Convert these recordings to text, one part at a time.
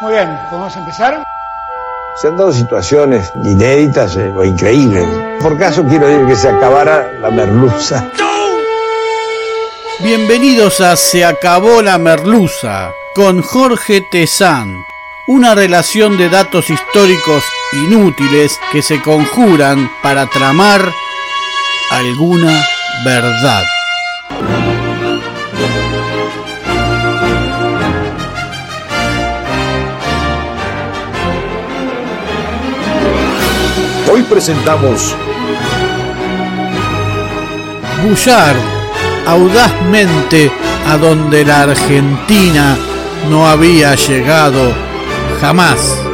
Muy bien, ¿podemos empezar? Se han dado situaciones inéditas eh, o increíbles. Por caso quiero decir que se acabara la merluza. Bienvenidos a Se acabó la merluza con Jorge Tezán. Una relación de datos históricos inútiles que se conjuran para tramar alguna verdad. Hoy presentamos Bullard audazmente a donde la Argentina no había llegado jamás.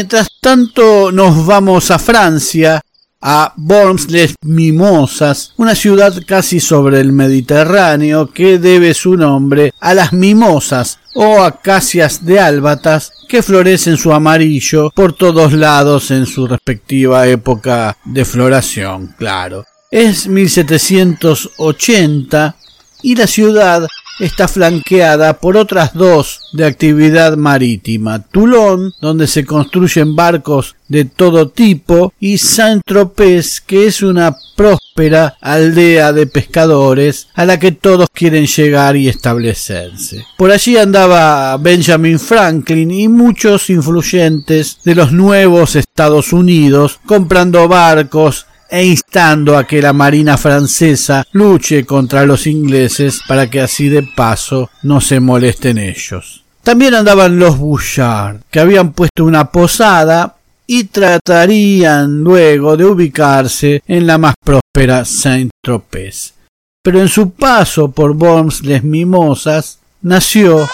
Mientras tanto nos vamos a Francia, a Worms-les-Mimosas, una ciudad casi sobre el Mediterráneo que debe su nombre a las mimosas o acacias de álbatas que florecen su amarillo por todos lados en su respectiva época de floración, claro. Es 1780 y la ciudad está flanqueada por otras dos de actividad marítima, Toulon, donde se construyen barcos de todo tipo, y Saint-Tropez, que es una próspera aldea de pescadores a la que todos quieren llegar y establecerse. Por allí andaba Benjamin Franklin y muchos influyentes de los nuevos Estados Unidos comprando barcos e instando a que la Marina francesa luche contra los ingleses para que así de paso no se molesten ellos. También andaban los Bouchard, que habían puesto una posada y tratarían luego de ubicarse en la más próspera Saint-Tropez. Pero en su paso por Worms-les Mimosas nació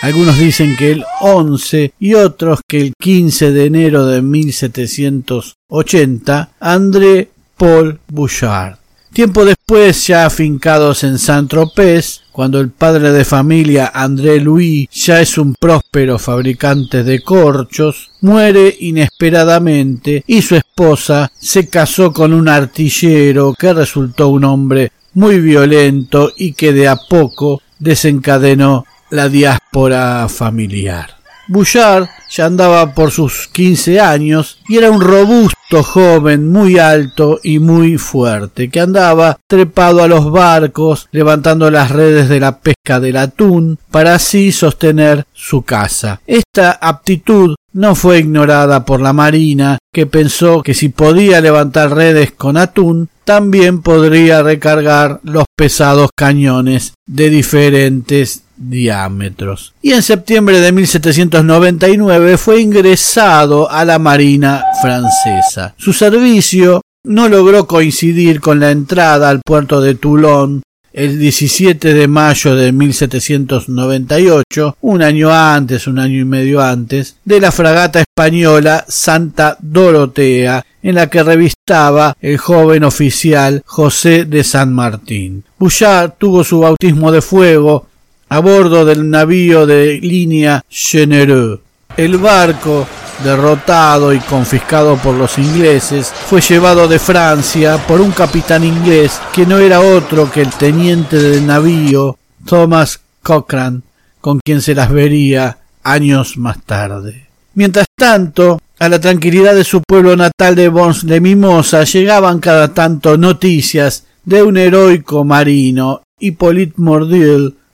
algunos dicen que el 11 y otros que el 15 de enero de 1780, André Paul Bouchard. Tiempo después, ya afincados en Saint-Tropez, cuando el padre de familia André Louis ya es un próspero fabricante de corchos, muere inesperadamente y su esposa se casó con un artillero que resultó un hombre muy violento y que de a poco desencadenó la diáspora familiar. Bouchard ya andaba por sus quince años y era un robusto joven muy alto y muy fuerte, que andaba trepado a los barcos, levantando las redes de la pesca del atún, para así sostener su casa. Esta aptitud no fue ignorada por la Marina, que pensó que si podía levantar redes con atún, también podría recargar los pesados cañones de diferentes diámetros. Y en septiembre de 1799 fue ingresado a la Marina francesa. Su servicio no logró coincidir con la entrada al puerto de Toulon el 17 de mayo de 1798, un año antes, un año y medio antes, de la fragata española Santa Dorotea, en la que revistaba el joven oficial José de San Martín. Bouchard tuvo su bautismo de fuego a bordo del navío de línea. El barco derrotado y confiscado por los ingleses, fue llevado de Francia por un capitán inglés que no era otro que el teniente del navío Thomas Cochrane, con quien se las vería años más tarde. Mientras tanto, a la tranquilidad de su pueblo natal de Bons de Mimosa llegaban cada tanto noticias de un heroico marino, Hippolyte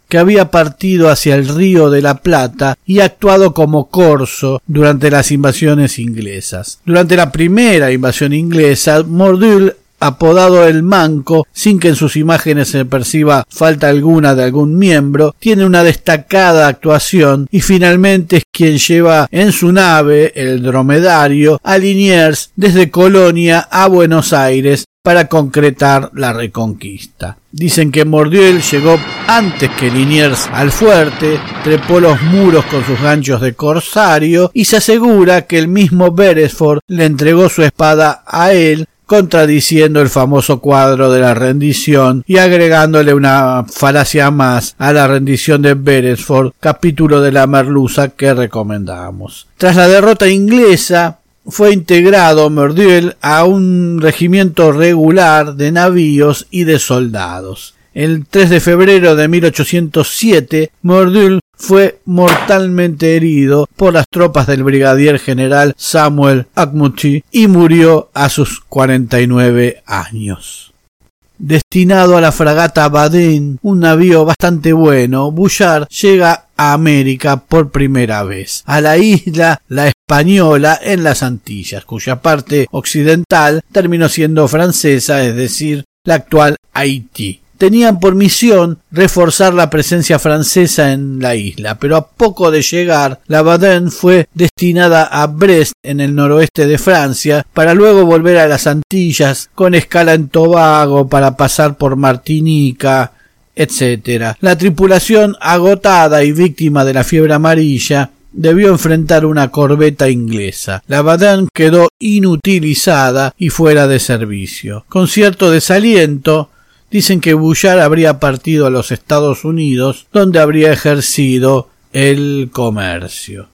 que había partido hacia el río de la Plata y actuado como corso durante las invasiones inglesas. Durante la primera invasión inglesa, Mordul apodado el Manco, sin que en sus imágenes se perciba falta alguna de algún miembro, tiene una destacada actuación y finalmente es quien lleva en su nave, el dromedario, a Liniers desde Colonia a Buenos Aires para concretar la reconquista. Dicen que Mordiel llegó antes que Liniers al fuerte, trepó los muros con sus ganchos de corsario y se asegura que el mismo Beresford le entregó su espada a él contradiciendo el famoso cuadro de la rendición y agregándole una falacia más a la rendición de Beresford, capítulo de la merluza que recomendamos. Tras la derrota inglesa, fue integrado Mordiel a un regimiento regular de navíos y de soldados. El 3 de febrero de 1807, Mordiel fue mortalmente herido por las tropas del brigadier general Samuel Akmuti y murió a sus 49 años. Destinado a la fragata Baden, un navío bastante bueno, Bouchard llega a América por primera vez, a la isla La Española en las Antillas, cuya parte occidental terminó siendo francesa, es decir, la actual Haití tenían por misión reforzar la presencia francesa en la isla, pero a poco de llegar, la Baden fue destinada a Brest en el noroeste de Francia, para luego volver a las Antillas con escala en Tobago para pasar por Martinica, etc. La tripulación agotada y víctima de la fiebre amarilla debió enfrentar una corbeta inglesa. La Baden quedó inutilizada y fuera de servicio. Con cierto desaliento, dicen que Bouchard habría partido a los Estados Unidos, donde habría ejercido el comercio.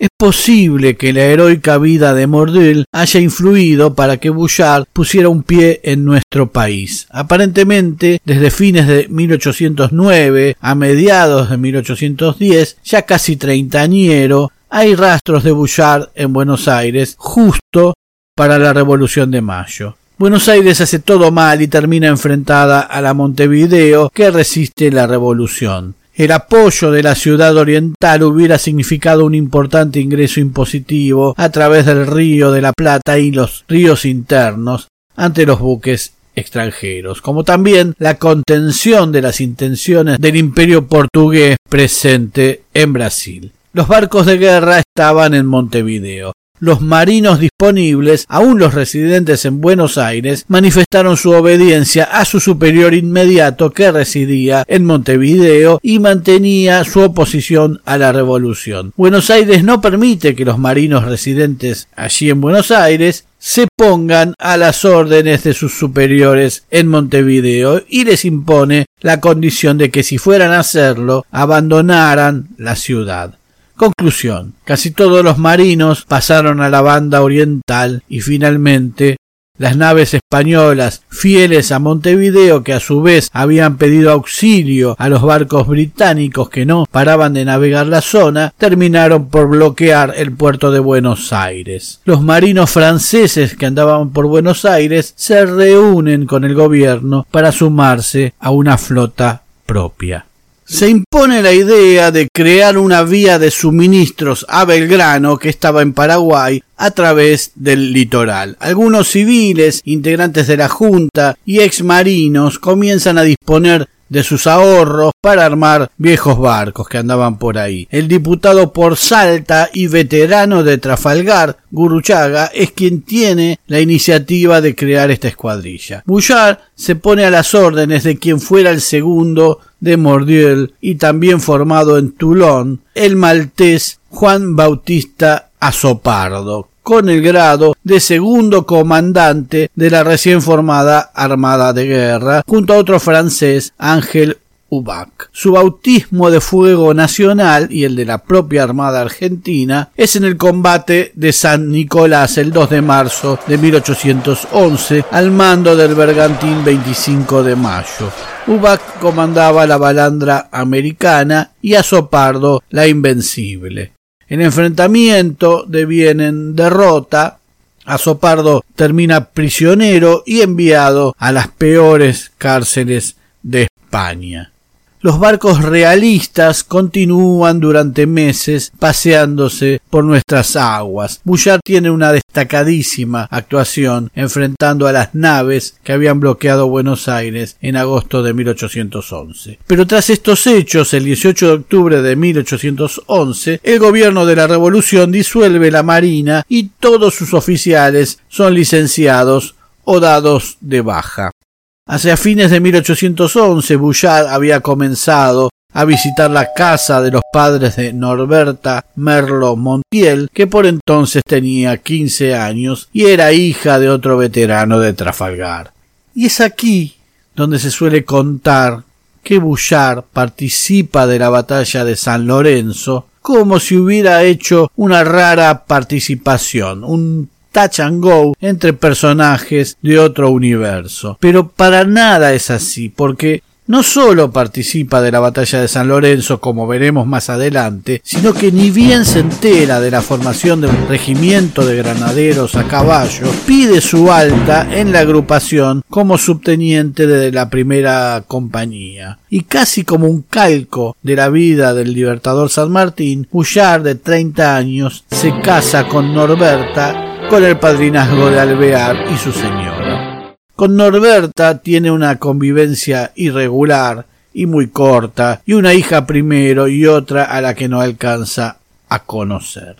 Es posible que la heroica vida de Mordil haya influido para que Bouchard pusiera un pie en nuestro país. Aparentemente, desde fines de 1809 a mediados de 1810, ya casi treintañero, hay rastros de Bouchard en Buenos Aires justo para la Revolución de Mayo. Buenos Aires hace todo mal y termina enfrentada a la Montevideo que resiste la revolución. El apoyo de la ciudad oriental hubiera significado un importante ingreso impositivo a través del río de la Plata y los ríos internos ante los buques extranjeros, como también la contención de las intenciones del imperio portugués presente en Brasil. Los barcos de guerra estaban en Montevideo los marinos disponibles, aun los residentes en Buenos Aires, manifestaron su obediencia a su superior inmediato que residía en Montevideo y mantenía su oposición a la revolución. Buenos Aires no permite que los marinos residentes allí en Buenos Aires se pongan a las órdenes de sus superiores en Montevideo y les impone la condición de que si fueran a hacerlo abandonaran la ciudad. Conclusión. Casi todos los marinos pasaron a la banda oriental y finalmente las naves españolas fieles a Montevideo que a su vez habían pedido auxilio a los barcos británicos que no paraban de navegar la zona terminaron por bloquear el puerto de Buenos Aires. Los marinos franceses que andaban por Buenos Aires se reúnen con el gobierno para sumarse a una flota propia se impone la idea de crear una vía de suministros a Belgrano que estaba en Paraguay a través del litoral. Algunos civiles, integrantes de la Junta y ex marinos comienzan a disponer de sus ahorros para armar viejos barcos que andaban por ahí. El diputado por Salta y veterano de Trafalgar, Guruchaga, es quien tiene la iniciativa de crear esta escuadrilla. Bouchard se pone a las órdenes de quien fuera el segundo de Mordiel y también formado en Toulon, el maltés Juan Bautista Azopardo, con el grado de segundo comandante de la recién formada Armada de Guerra, junto a otro francés, Ángel Ubac. Su bautismo de fuego nacional y el de la propia Armada Argentina es en el combate de San Nicolás el 2 de marzo de 1811 al mando del bergantín 25 de mayo. Ubac comandaba la balandra americana y Azopardo la invencible. El enfrentamiento deviene en derrota. Azopardo termina prisionero y enviado a las peores cárceles de España. Los barcos realistas continúan durante meses paseándose por nuestras aguas. Bouchard tiene una destacadísima actuación enfrentando a las naves que habían bloqueado Buenos Aires en agosto de 1811. Pero tras estos hechos, el 18 de octubre de 1811, el gobierno de la Revolución disuelve la Marina y todos sus oficiales son licenciados o dados de baja. Hacia fines de 1811, Bouchard había comenzado a visitar la casa de los padres de Norberta Merlo Montiel, que por entonces tenía quince años y era hija de otro veterano de Trafalgar. Y es aquí donde se suele contar que Bouchard participa de la batalla de San Lorenzo como si hubiera hecho una rara participación, un touch and go entre personajes de otro universo. Pero para nada es así, porque no solo participa de la batalla de San Lorenzo, como veremos más adelante, sino que ni bien se entera de la formación del regimiento de granaderos a caballo, pide su alta en la agrupación como subteniente de la primera compañía. Y casi como un calco de la vida del libertador San Martín, Bouchard, de 30 años, se casa con Norberta con el padrinazgo de Alvear y su señora. Con Norberta tiene una convivencia irregular y muy corta, y una hija primero y otra a la que no alcanza a conocer.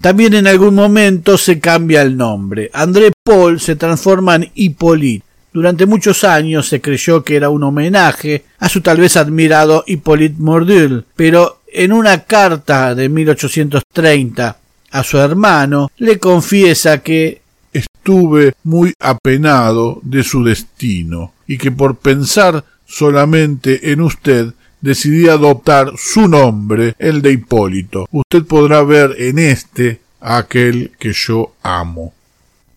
También en algún momento se cambia el nombre. André Paul se transforma en Hippolyte. Durante muchos años se creyó que era un homenaje a su tal vez admirado Hippolyte Mordul, pero en una carta de 1830 a su hermano, le confiesa que estuve muy apenado de su destino y que por pensar solamente en usted decidí adoptar su nombre, el de Hipólito. Usted podrá ver en este a aquel que yo amo.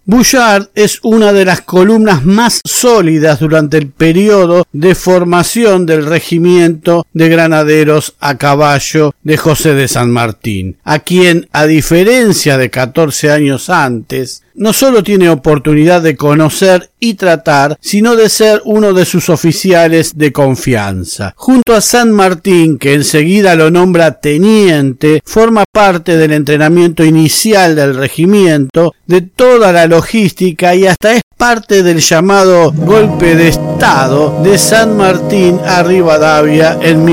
Bouchard es una de las columnas más sólidas durante el periodo de formación del regimiento de granaderos a caballo de José de San Martín, a quien, a diferencia de catorce años antes, no solo tiene oportunidad de conocer y tratar, sino de ser uno de sus oficiales de confianza. Junto a San Martín, que enseguida lo nombra teniente, forma parte del entrenamiento inicial del regimiento, de toda la logística y hasta es parte del llamado golpe de Estado de San Martín a Rivadavia en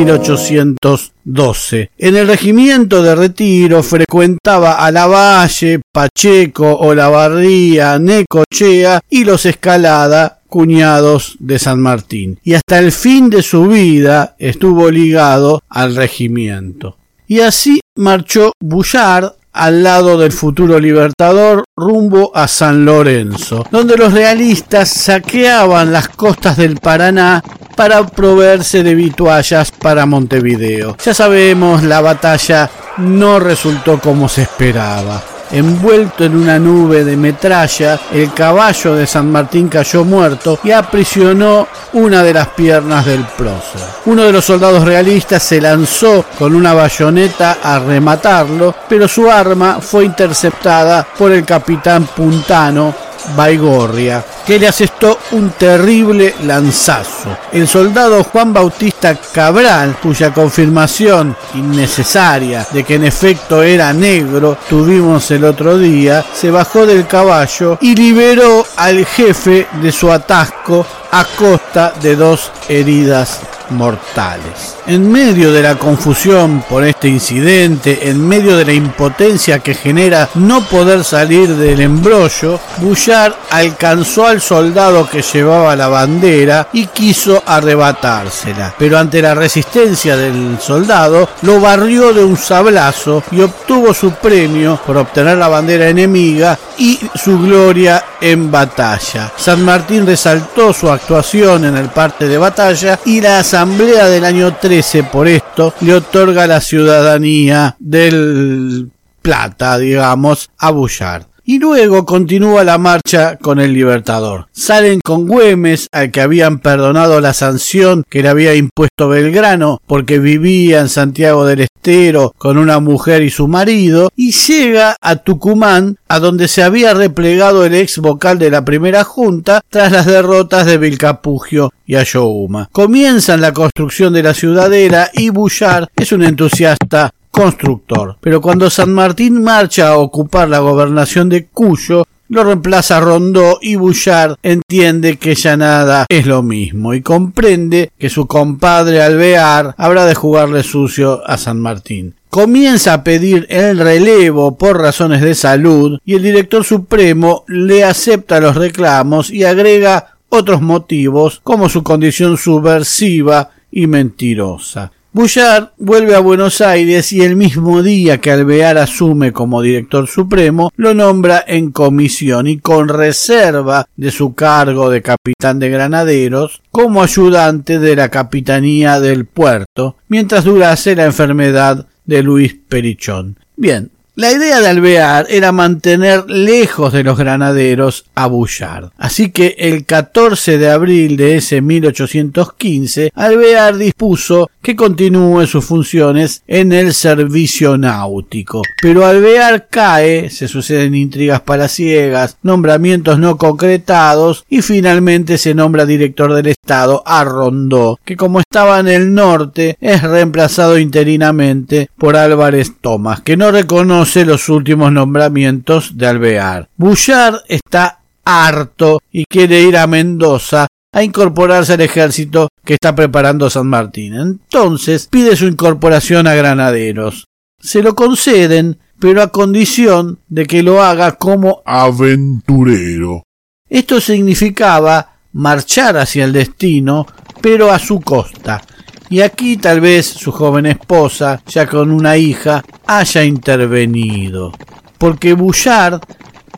1812. En el regimiento de retiro frecuentaba a Lavalle, Pacheco, Olavarría, Necochea y los Escalada, cuñados de San Martín, y hasta el fin de su vida estuvo ligado al regimiento. Y así marchó Bouchard al lado del futuro libertador rumbo a San Lorenzo, donde los realistas saqueaban las costas del Paraná para proveerse de vituallas para Montevideo. Ya sabemos, la batalla no resultó como se esperaba. Envuelto en una nube de metralla, el caballo de San Martín cayó muerto y aprisionó una de las piernas del prócer. Uno de los soldados realistas se lanzó con una bayoneta a rematarlo, pero su arma fue interceptada por el capitán Puntano Baigorria, que le asestó un terrible lanzazo. El soldado Juan Bautista Cabral, cuya confirmación innecesaria de que en efecto era negro tuvimos el otro día, se bajó del caballo y liberó al jefe de su atasco a costa de dos heridas mortales. En medio de la confusión por este incidente, en medio de la impotencia que genera no poder salir del embrollo, Bouchard alcanzó al soldado que llevaba la bandera y quiso arrebatársela, pero ante la resistencia del soldado lo barrió de un sablazo y obtuvo su premio por obtener la bandera enemiga y su gloria en batalla. San Martín resaltó su actuación en el parte de batalla y la asamblea del año 13 por esto le otorga la ciudadanía del Plata, digamos, a Bullard y luego continúa la marcha con el Libertador. Salen con Güemes, al que habían perdonado la sanción que le había impuesto Belgrano porque vivía en Santiago del Estero con una mujer y su marido, y llega a Tucumán, a donde se había replegado el ex vocal de la primera junta tras las derrotas de Vilcapugio y Ayohuma. Comienzan la construcción de la ciudadela y Bullard es un entusiasta constructor. Pero cuando San Martín marcha a ocupar la gobernación de Cuyo, lo reemplaza Rondó y Bouchard entiende que ya nada es lo mismo y comprende que su compadre Alvear habrá de jugarle sucio a San Martín. Comienza a pedir el relevo por razones de salud y el director supremo le acepta los reclamos y agrega otros motivos como su condición subversiva y mentirosa. Bouchard vuelve a Buenos Aires y el mismo día que Alvear asume como director supremo, lo nombra en comisión y con reserva de su cargo de capitán de granaderos como ayudante de la capitanía del puerto, mientras durase la enfermedad de Luis Perichón. Bien, la idea de Alvear era mantener lejos de los granaderos a Bouchard. Así que el 14 de abril de ese 1815, Alvear dispuso que continúe sus funciones en el servicio náutico. Pero Alvear cae, se suceden intrigas palaciegas, nombramientos no concretados y finalmente se nombra director del Estado a Rondó, que como estaba en el norte es reemplazado interinamente por Álvarez Tomás, que no reconoce los últimos nombramientos de Alvear. Bouchard está harto y quiere ir a Mendoza a incorporarse al ejército que está preparando San Martín. Entonces pide su incorporación a granaderos. Se lo conceden, pero a condición de que lo haga como aventurero. Esto significaba marchar hacia el destino, pero a su costa, y aquí tal vez su joven esposa, ya con una hija, haya intervenido. Porque Bouchard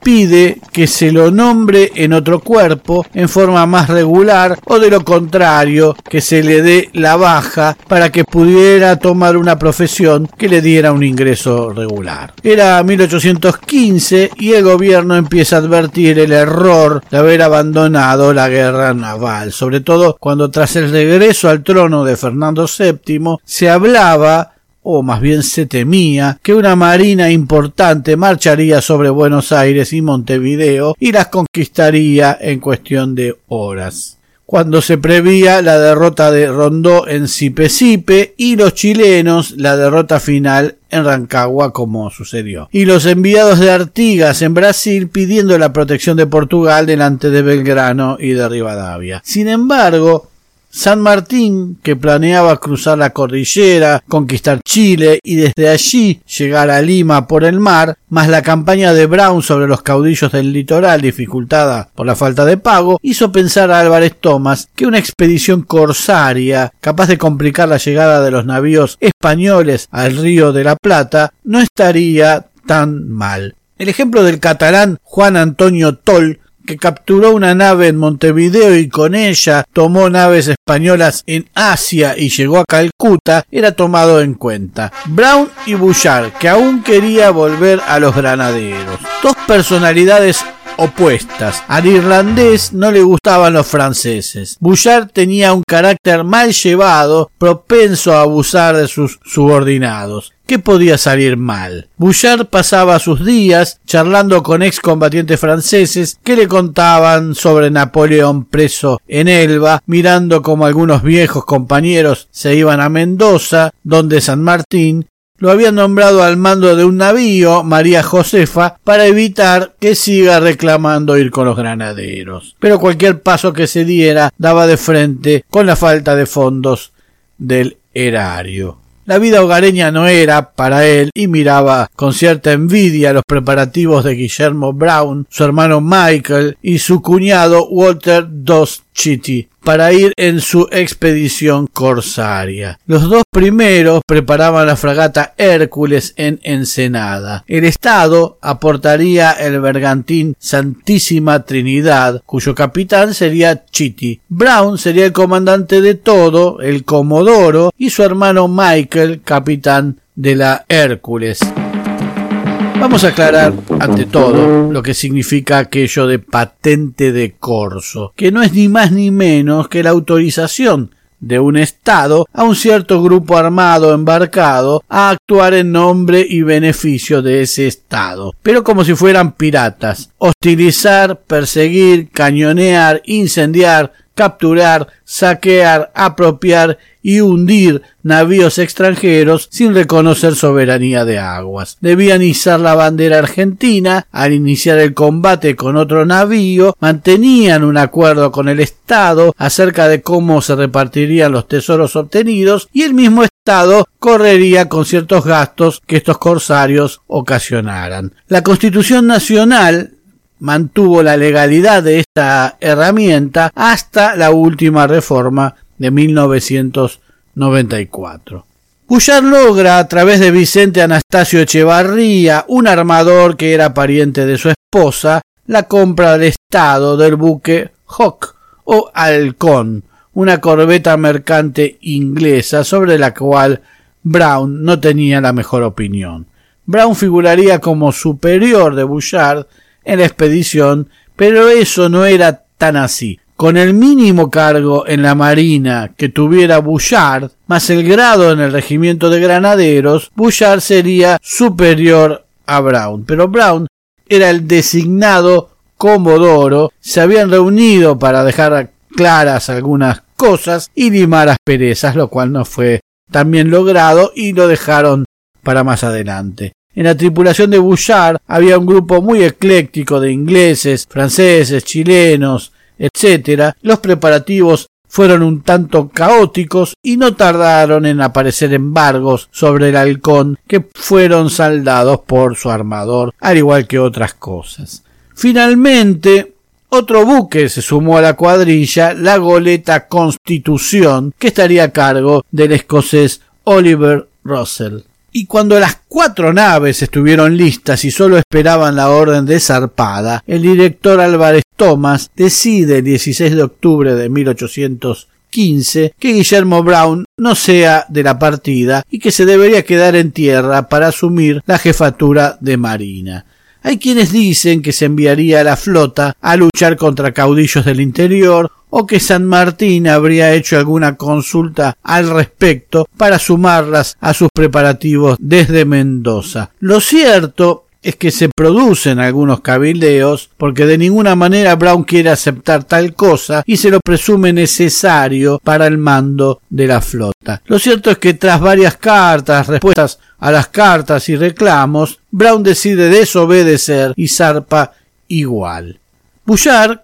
pide que se lo nombre en otro cuerpo en forma más regular o de lo contrario que se le dé la baja para que pudiera tomar una profesión que le diera un ingreso regular. Era 1815 y el gobierno empieza a advertir el error de haber abandonado la guerra naval, sobre todo cuando tras el regreso al trono de Fernando VII se hablaba o más bien se temía, que una marina importante marcharía sobre Buenos Aires y Montevideo y las conquistaría en cuestión de horas cuando se prevía la derrota de Rondó en Sipe y los chilenos la derrota final en Rancagua como sucedió. Y los enviados de Artigas en Brasil pidiendo la protección de Portugal delante de Belgrano y de Rivadavia. Sin embargo, San Martín, que planeaba cruzar la cordillera, conquistar Chile y desde allí llegar a Lima por el mar, más la campaña de Brown sobre los caudillos del litoral dificultada por la falta de pago, hizo pensar a Álvarez Thomas que una expedición corsaria, capaz de complicar la llegada de los navíos españoles al río de la Plata, no estaría tan mal. El ejemplo del catalán Juan Antonio Toll que capturó una nave en Montevideo y con ella tomó naves españolas en Asia y llegó a Calcuta, era tomado en cuenta. Brown y Bouchard, que aún quería volver a los granaderos. Dos personalidades opuestas. Al irlandés no le gustaban los franceses. Bouchard tenía un carácter mal llevado, propenso a abusar de sus subordinados. ¿Qué podía salir mal? Bouchard pasaba sus días charlando con excombatientes franceses que le contaban sobre Napoleón preso en Elba, mirando como algunos viejos compañeros se iban a Mendoza, donde San Martín lo había nombrado al mando de un navío, María Josefa, para evitar que siga reclamando ir con los granaderos. Pero cualquier paso que se diera daba de frente con la falta de fondos del erario. La vida hogareña no era para él y miraba con cierta envidia los preparativos de Guillermo Brown, su hermano Michael y su cuñado Walter Dos para ir en su expedición corsaria. Los dos primeros preparaban la fragata Hércules en Ensenada. El Estado aportaría el bergantín Santísima Trinidad, cuyo capitán sería Chitty. Brown sería el comandante de todo, el Comodoro, y su hermano Michael, capitán de la Hércules. Vamos a aclarar, ante todo, lo que significa aquello de patente de corso, que no es ni más ni menos que la autorización de un Estado a un cierto grupo armado embarcado a actuar en nombre y beneficio de ese Estado, pero como si fueran piratas, hostilizar, perseguir, cañonear, incendiar, capturar, saquear, apropiar y hundir navíos extranjeros sin reconocer soberanía de aguas. Debían izar la bandera argentina al iniciar el combate con otro navío, mantenían un acuerdo con el Estado acerca de cómo se repartirían los tesoros obtenidos y el mismo Estado correría con ciertos gastos que estos corsarios ocasionaran. La Constitución Nacional mantuvo la legalidad de esta herramienta hasta la última reforma de 1994. Bullard logra, a través de Vicente Anastasio Echevarría, un armador que era pariente de su esposa, la compra del Estado del buque Hawk o Halcón, una corbeta mercante inglesa sobre la cual Brown no tenía la mejor opinión. Brown figuraría como superior de Bouchard en la expedición, pero eso no era tan así. Con el mínimo cargo en la marina que tuviera Bouchard, más el grado en el regimiento de granaderos, Bouchard sería superior a Brown. Pero Brown era el designado Comodoro, se habían reunido para dejar claras algunas cosas y limar asperezas, lo cual no fue tan bien logrado y lo dejaron para más adelante. En la tripulación de Bouchard había un grupo muy ecléctico de ingleses, franceses, chilenos, etc. Los preparativos fueron un tanto caóticos y no tardaron en aparecer embargos sobre el halcón que fueron saldados por su armador, al igual que otras cosas. Finalmente, otro buque se sumó a la cuadrilla, la goleta Constitución, que estaría a cargo del escocés Oliver Russell. Y cuando las cuatro naves estuvieron listas y solo esperaban la orden de zarpada, el director Álvarez Thomas decide el 16 de octubre de 1815 que Guillermo Brown no sea de la partida y que se debería quedar en tierra para asumir la jefatura de Marina. Hay quienes dicen que se enviaría a la flota a luchar contra caudillos del interior o que San Martín habría hecho alguna consulta al respecto para sumarlas a sus preparativos desde Mendoza. Lo cierto es que se producen algunos cabildeos porque de ninguna manera Brown quiere aceptar tal cosa y se lo presume necesario para el mando de la flota. Lo cierto es que tras varias cartas, respuestas a las cartas y reclamos, Brown decide desobedecer y zarpa igual. Bouchard,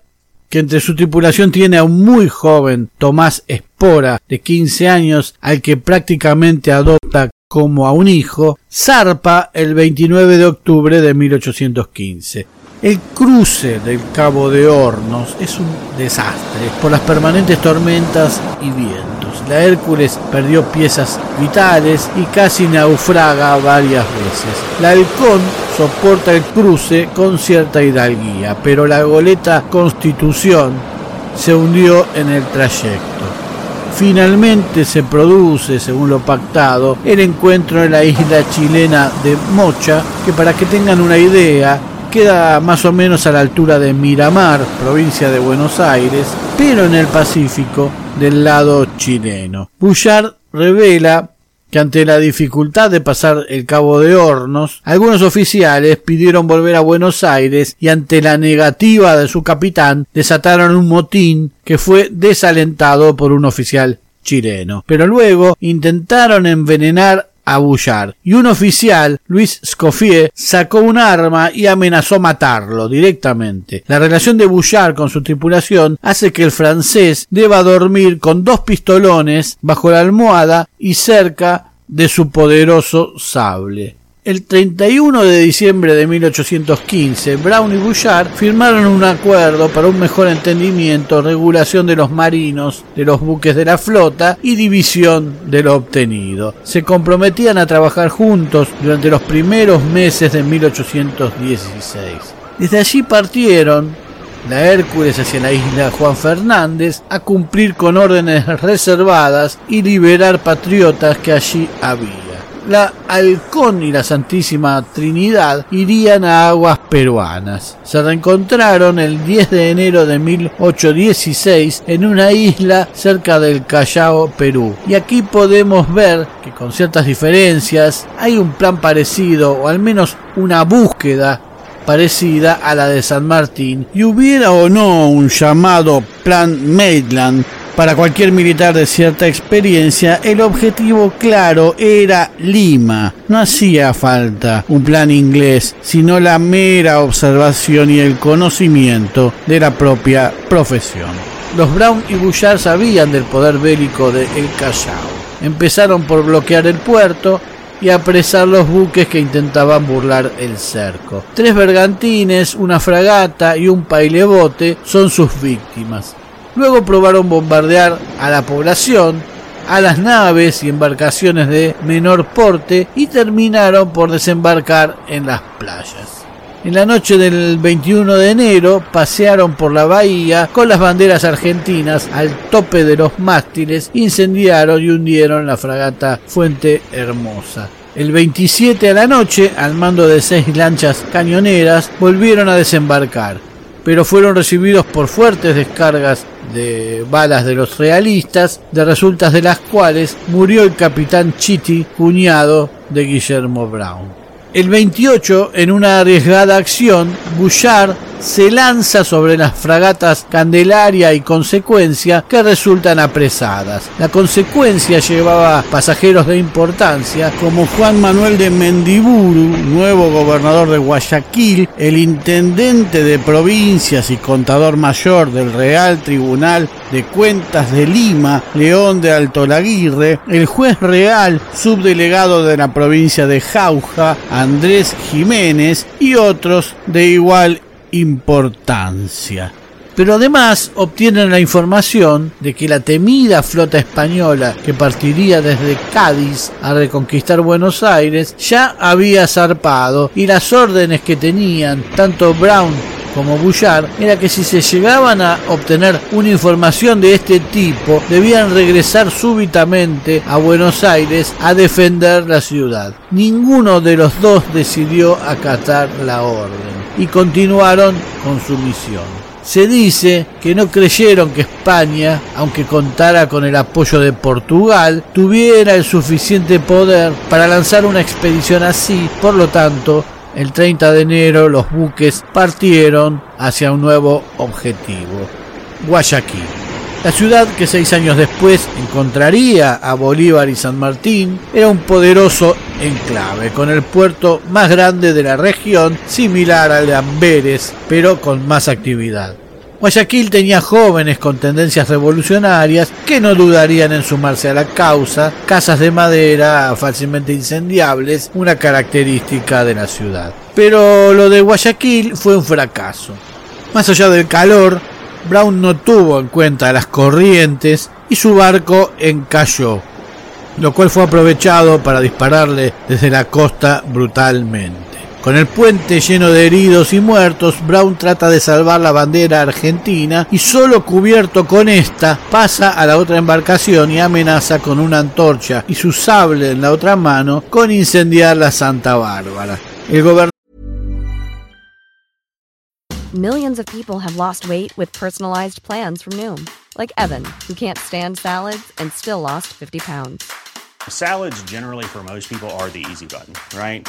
que entre su tripulación tiene a un muy joven Tomás Espora de 15 años al que prácticamente adopta como a un hijo, zarpa el 29 de octubre de 1815. El cruce del Cabo de Hornos es un desastre por las permanentes tormentas y vientos. La Hércules perdió piezas vitales y casi naufraga varias veces. La Halcón soporta el cruce con cierta hidalguía, pero la goleta Constitución se hundió en el trayecto. Finalmente se produce, según lo pactado, el encuentro en la isla chilena de Mocha, que para que tengan una idea, queda más o menos a la altura de Miramar, provincia de Buenos Aires, pero en el Pacífico del lado chileno. Bouchard revela que ante la dificultad de pasar el Cabo de Hornos, algunos oficiales pidieron volver a Buenos Aires y ante la negativa de su capitán desataron un motín que fue desalentado por un oficial chileno. Pero luego intentaron envenenar a Bouchard y un oficial, Luis Scoffier, sacó un arma y amenazó matarlo directamente. La relación de Bouchard con su tripulación hace que el francés deba dormir con dos pistolones bajo la almohada y cerca de su poderoso sable. El 31 de diciembre de 1815, Brown y Bouchard firmaron un acuerdo para un mejor entendimiento, regulación de los marinos, de los buques de la flota y división de lo obtenido. Se comprometían a trabajar juntos durante los primeros meses de 1816. Desde allí partieron la Hércules hacia la isla Juan Fernández a cumplir con órdenes reservadas y liberar patriotas que allí había la Halcón y la Santísima Trinidad irían a aguas peruanas. Se reencontraron el 10 de enero de 1816 en una isla cerca del Callao, Perú. Y aquí podemos ver que con ciertas diferencias hay un plan parecido o al menos una búsqueda parecida a la de San Martín y hubiera o no un llamado Plan Maitland para cualquier militar de cierta experiencia, el objetivo claro era Lima. No hacía falta un plan inglés, sino la mera observación y el conocimiento de la propia profesión. Los Brown y Bouchard sabían del poder bélico de El Callao. Empezaron por bloquear el puerto y apresar los buques que intentaban burlar el cerco. Tres bergantines, una fragata y un pailebote son sus víctimas. Luego probaron bombardear a la población, a las naves y embarcaciones de menor porte y terminaron por desembarcar en las playas. En la noche del 21 de enero pasearon por la bahía con las banderas argentinas al tope de los mástiles, incendiaron y hundieron la fragata Fuente Hermosa. El 27 a la noche, al mando de seis lanchas cañoneras, volvieron a desembarcar pero fueron recibidos por fuertes descargas de balas de los realistas, de resultas de las cuales murió el capitán Chitty, cuñado de Guillermo Brown. El 28, en una arriesgada acción, Bouchard se lanza sobre las fragatas Candelaria y Consecuencia que resultan apresadas. La Consecuencia llevaba pasajeros de importancia como Juan Manuel de Mendiburu, nuevo gobernador de Guayaquil, el intendente de provincias y contador mayor del Real Tribunal de Cuentas de Lima, León de Altolaguirre, el juez real subdelegado de la provincia de Jauja, Andrés Jiménez y otros de igual importancia. Pero además obtienen la información de que la temida flota española que partiría desde Cádiz a reconquistar Buenos Aires ya había zarpado y las órdenes que tenían tanto Brown como Bouchard era que si se llegaban a obtener una información de este tipo, debían regresar súbitamente a Buenos Aires a defender la ciudad. Ninguno de los dos decidió acatar la orden y continuaron con su misión. Se dice que no creyeron que España, aunque contara con el apoyo de Portugal, tuviera el suficiente poder para lanzar una expedición así, por lo tanto, el 30 de enero los buques partieron hacia un nuevo objetivo, Guayaquil. La ciudad que seis años después encontraría a Bolívar y San Martín era un poderoso enclave, con el puerto más grande de la región, similar al de Amberes, pero con más actividad. Guayaquil tenía jóvenes con tendencias revolucionarias que no dudarían en sumarse a la causa, casas de madera fácilmente incendiables, una característica de la ciudad. Pero lo de Guayaquil fue un fracaso. Más allá del calor, Brown no tuvo en cuenta las corrientes y su barco encalló, lo cual fue aprovechado para dispararle desde la costa brutalmente. Con el puente lleno de heridos y muertos, Brown trata de salvar la bandera argentina y solo cubierto con esta pasa a la otra embarcación y amenaza con una antorcha y su sable en la otra mano con incendiar la Santa Bárbara. El gobernador Millions of people have lost weight with personalized plans from Noom, like Evan, who can't stand salads and still lost 50 pounds. Salads, generally, for most people, are the easy button, right?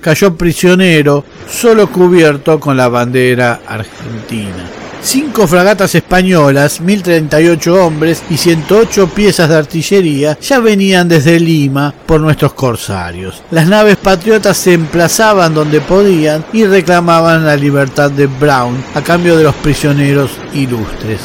cayó prisionero, solo cubierto con la bandera argentina. Cinco fragatas españolas, 1038 hombres y 108 piezas de artillería ya venían desde Lima por nuestros corsarios. Las naves patriotas se emplazaban donde podían y reclamaban la libertad de Brown a cambio de los prisioneros ilustres.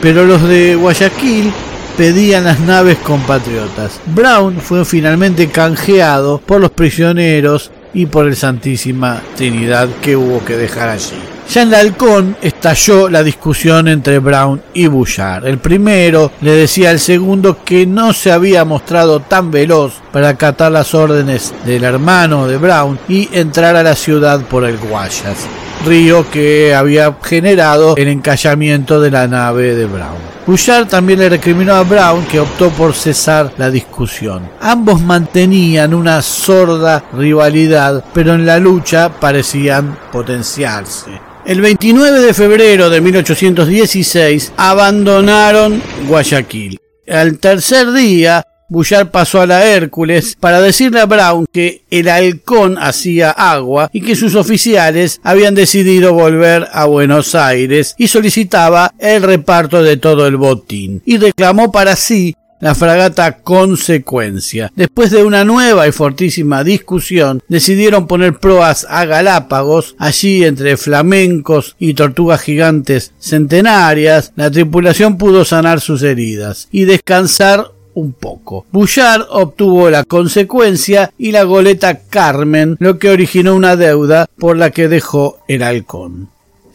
Pero los de Guayaquil pedían las naves compatriotas. Brown fue finalmente canjeado por los prisioneros y por el Santísima Trinidad que hubo que dejar allí. Ya en halcón estalló la discusión entre Brown y Bouchard. El primero le decía al segundo que no se había mostrado tan veloz para acatar las órdenes del hermano de Brown y entrar a la ciudad por el Guayas, río que había generado el encallamiento de la nave de Brown. Bouchard también le recriminó a Brown que optó por cesar la discusión. Ambos mantenían una sorda rivalidad, pero en la lucha parecían potenciarse. El 29 de febrero de 1816 abandonaron Guayaquil. Al tercer día, Bouchard pasó a la Hércules para decirle a Brown que el halcón hacía agua y que sus oficiales habían decidido volver a Buenos Aires y solicitaba el reparto de todo el botín y reclamó para sí la fragata Consecuencia. Después de una nueva y fortísima discusión, decidieron poner proas a Galápagos, allí entre flamencos y tortugas gigantes centenarias, la tripulación pudo sanar sus heridas y descansar un poco. Bouchard obtuvo la consecuencia y la goleta Carmen, lo que originó una deuda por la que dejó el halcón.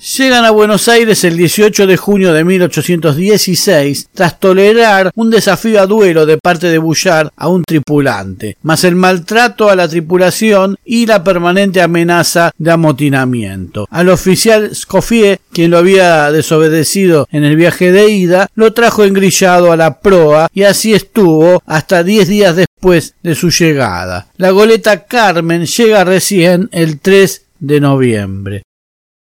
Llegan a Buenos Aires el 18 de junio de 1816 tras tolerar un desafío a duelo de parte de Bouchard a un tripulante, más el maltrato a la tripulación y la permanente amenaza de amotinamiento. Al oficial Scoffier, quien lo había desobedecido en el viaje de ida, lo trajo engrillado a la proa y así estuvo hasta diez días después de su llegada. La goleta Carmen llega recién el 3 de noviembre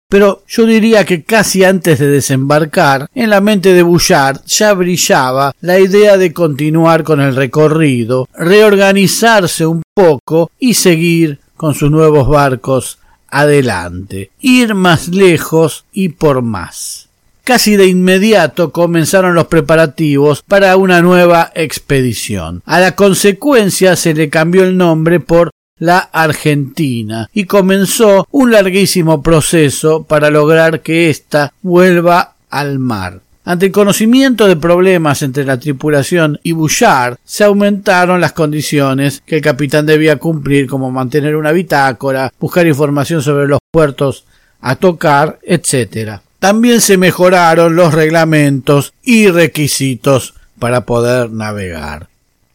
pero yo diría que casi antes de desembarcar, en la mente de Bouchard ya brillaba la idea de continuar con el recorrido, reorganizarse un poco y seguir con sus nuevos barcos adelante, ir más lejos y por más. Casi de inmediato comenzaron los preparativos para una nueva expedición. A la consecuencia se le cambió el nombre por la Argentina y comenzó un larguísimo proceso para lograr que ésta vuelva al mar. Ante el conocimiento de problemas entre la tripulación y Bouchard, se aumentaron las condiciones que el capitán debía cumplir, como mantener una bitácora, buscar información sobre los puertos a tocar, etc. También se mejoraron los reglamentos y requisitos para poder navegar.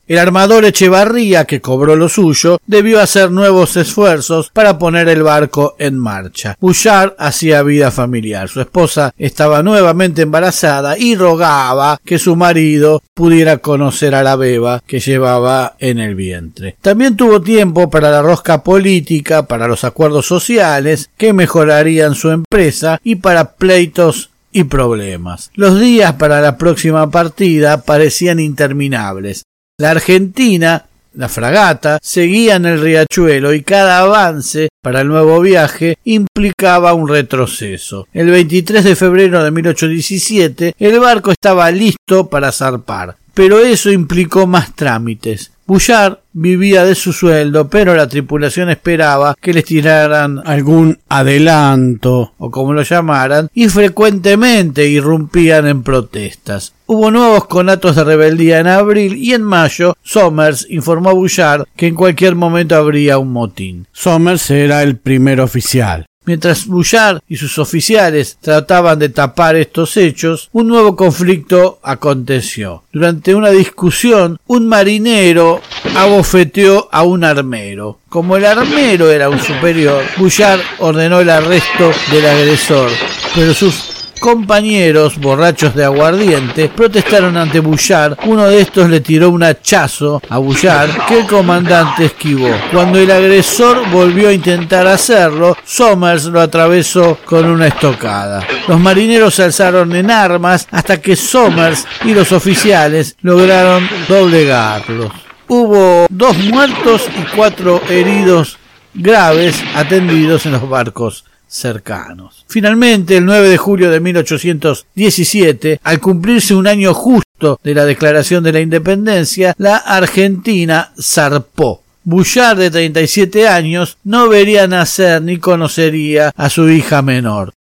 El armador Echevarría, que cobró lo suyo, debió hacer nuevos esfuerzos para poner el barco en marcha. Bouchard hacía vida familiar. Su esposa estaba nuevamente embarazada y rogaba que su marido pudiera conocer a la beba que llevaba en el vientre. También tuvo tiempo para la rosca política, para los acuerdos sociales que mejorarían su empresa y para pleitos y problemas. Los días para la próxima partida parecían interminables. La Argentina, la fragata, seguía en el riachuelo y cada avance para el nuevo viaje implicaba un retroceso. El 23 de febrero de 1817 el barco estaba listo para zarpar, pero eso implicó más trámites. Bouchard vivía de su sueldo, pero la tripulación esperaba que les tiraran algún adelanto, o como lo llamaran, y frecuentemente irrumpían en protestas. Hubo nuevos conatos de rebeldía en abril y en mayo Somers informó a Bouchard que en cualquier momento habría un motín. Somers era el primer oficial. Mientras Bullard y sus oficiales trataban de tapar estos hechos, un nuevo conflicto aconteció. Durante una discusión, un marinero abofeteó a un armero. Como el armero era un superior, Bullard ordenó el arresto del agresor, pero sus compañeros borrachos de aguardiente protestaron ante Bullard. Uno de estos le tiró un hachazo a Bullard que el comandante esquivó. Cuando el agresor volvió a intentar hacerlo, Somers lo atravesó con una estocada. Los marineros se alzaron en armas hasta que Somers y los oficiales lograron doblegarlos. Hubo dos muertos y cuatro heridos graves atendidos en los barcos cercanos. Finalmente, el 9 de julio de 1817, al cumplirse un año justo de la declaración de la independencia, la Argentina zarpó. Bullard, de 37 años, no vería nacer ni conocería a su hija menor.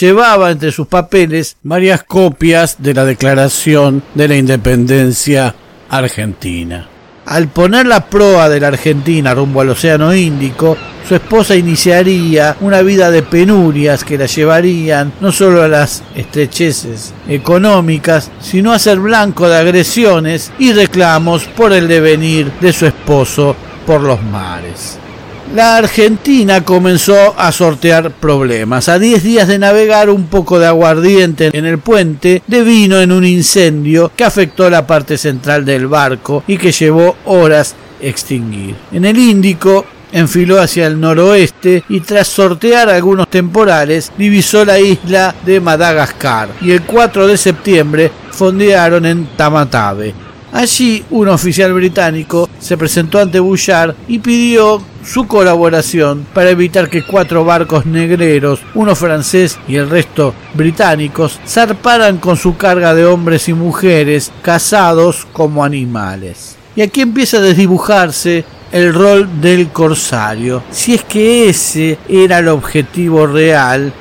Llevaba entre sus papeles varias copias de la Declaración de la Independencia Argentina. Al poner la proa de la Argentina rumbo al Océano Índico, su esposa iniciaría una vida de penurias que la llevarían no solo a las estrecheces económicas, sino a ser blanco de agresiones y reclamos por el devenir de su esposo por los mares. La Argentina comenzó a sortear problemas. A 10 días de navegar, un poco de aguardiente en el puente devino en un incendio que afectó la parte central del barco y que llevó horas extinguir. En el Índico, enfiló hacia el noroeste y tras sortear algunos temporales divisó la isla de Madagascar y el 4 de septiembre fondearon en Tamatave. Allí un oficial británico se presentó ante Bouchard y pidió su colaboración para evitar que cuatro barcos negreros, uno francés y el resto británicos, zarparan con su carga de hombres y mujeres cazados como animales. Y aquí empieza a desdibujarse el rol del corsario, si es que ese era el objetivo real,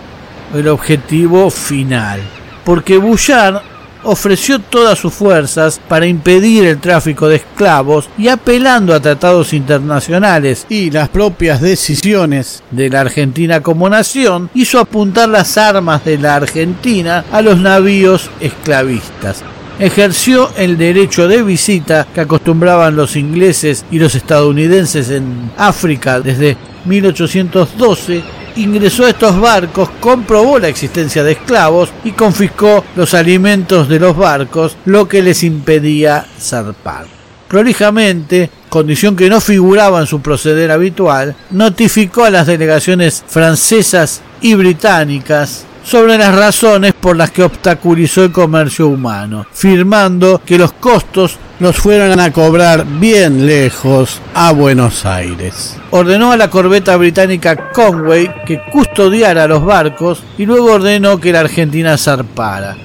el objetivo final. Porque Bouchard ofreció todas sus fuerzas para impedir el tráfico de esclavos y apelando a tratados internacionales y las propias decisiones de la Argentina como nación, hizo apuntar las armas de la Argentina a los navíos esclavistas. Ejerció el derecho de visita que acostumbraban los ingleses y los estadounidenses en África desde 1812 ingresó a estos barcos, comprobó la existencia de esclavos y confiscó los alimentos de los barcos, lo que les impedía zarpar. Prolijamente, condición que no figuraba en su proceder habitual, notificó a las delegaciones francesas y británicas sobre las razones por las que obstaculizó el comercio humano, firmando que los costos los fueron a cobrar bien lejos a Buenos Aires. Ordenó a la corbeta británica Conway que custodiara los barcos y luego ordenó que la Argentina zarpara.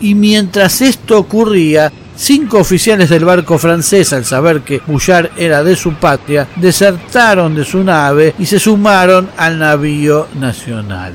Y mientras esto ocurría, cinco oficiales del barco francés, al saber que Bouchard era de su patria, desertaron de su nave y se sumaron al navío nacional.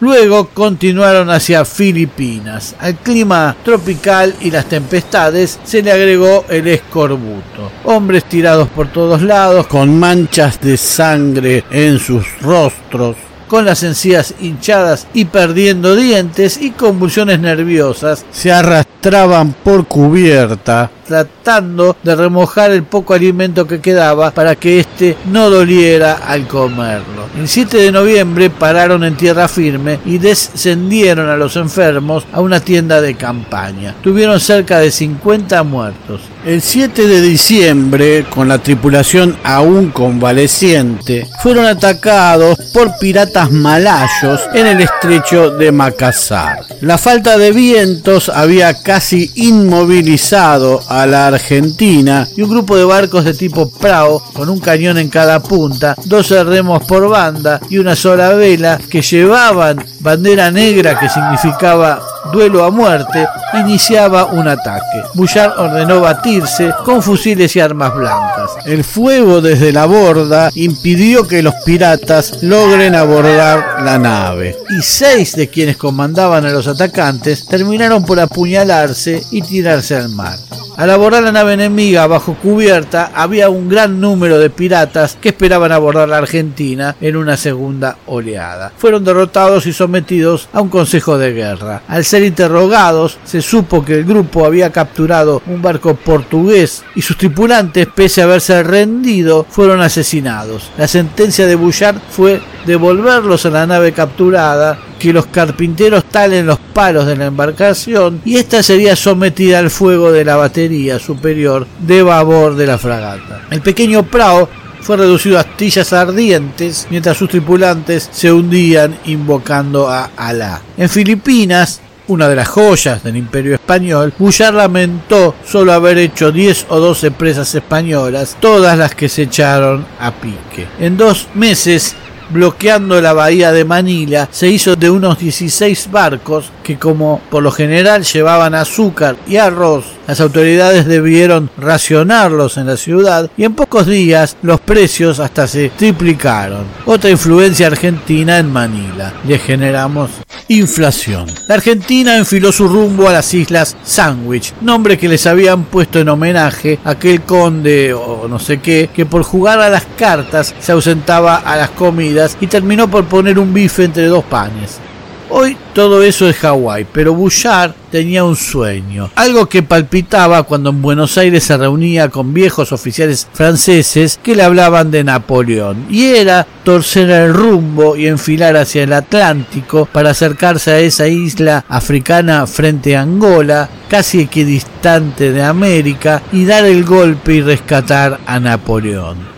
Luego continuaron hacia Filipinas. Al clima tropical y las tempestades se le agregó el escorbuto. Hombres tirados por todos lados, con manchas de sangre en sus rostros, con las encías hinchadas y perdiendo dientes y convulsiones nerviosas, se arrastraban por cubierta tratando de remojar el poco alimento que quedaba para que éste no doliera al comerlo. El 7 de noviembre pararon en tierra firme y descendieron a los enfermos a una tienda de campaña. Tuvieron cerca de 50 muertos. El 7 de diciembre, con la tripulación aún convaleciente, fueron atacados por piratas malayos en el estrecho de Macassar. La falta de vientos había casi inmovilizado a la Argentina y un grupo de barcos de tipo prao con un cañón en cada punta, 12 remos por banda y una sola vela que llevaban bandera negra que significaba duelo a muerte, iniciaba un ataque. Bullard ordenó batirse con fusiles y armas blancas. El fuego desde la borda impidió que los piratas logren abordar la nave y seis de quienes comandaban a los atacantes terminaron por apuñalarse y tirarse al mar. Al abordar la nave enemiga bajo cubierta había un gran número de piratas que esperaban abordar la Argentina en una segunda oleada. Fueron derrotados y sometidos a un consejo de guerra. Al ser interrogados se supo que el grupo había capturado un barco portugués y sus tripulantes, pese a haberse rendido, fueron asesinados. La sentencia de Bouchard fue devolverlos a la nave capturada, que los carpinteros talen los palos de la embarcación y ésta sería sometida al fuego de la batería superior de babor de la fragata. El pequeño prao fue reducido a astillas ardientes mientras sus tripulantes se hundían invocando a Alá. En Filipinas, una de las joyas del imperio español, Bullard lamentó solo haber hecho 10 o 12 presas españolas, todas las que se echaron a pique. En dos meses bloqueando la bahía de Manila, se hizo de unos 16 barcos que como por lo general llevaban azúcar y arroz, las autoridades debieron racionarlos en la ciudad y en pocos días los precios hasta se triplicaron. Otra influencia argentina en Manila. Le generamos inflación. La Argentina enfiló su rumbo a las islas Sandwich, nombre que les habían puesto en homenaje a aquel conde o no sé qué que por jugar a las cartas se ausentaba a las comidas y terminó por poner un bife entre dos panes. Hoy todo eso es Hawái, pero Bouchard tenía un sueño, algo que palpitaba cuando en Buenos Aires se reunía con viejos oficiales franceses que le hablaban de Napoleón, y era torcer el rumbo y enfilar hacia el Atlántico para acercarse a esa isla africana frente a Angola, casi equidistante de América, y dar el golpe y rescatar a Napoleón.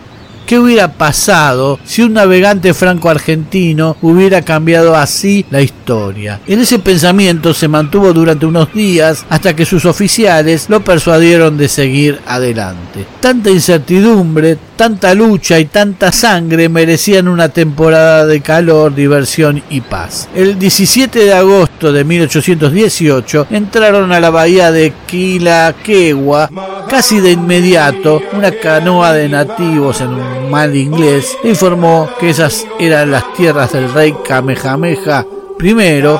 ¿Qué hubiera pasado si un navegante franco-argentino hubiera cambiado así la historia? En ese pensamiento se mantuvo durante unos días hasta que sus oficiales lo persuadieron de seguir adelante. Tanta incertidumbre, tanta lucha y tanta sangre merecían una temporada de calor, diversión y paz. El 17 de agosto de 1818 entraron a la bahía de Quilaquegua casi de inmediato una canoa de nativos en un mal inglés, informó que esas eran las tierras del rey Kamehameha I,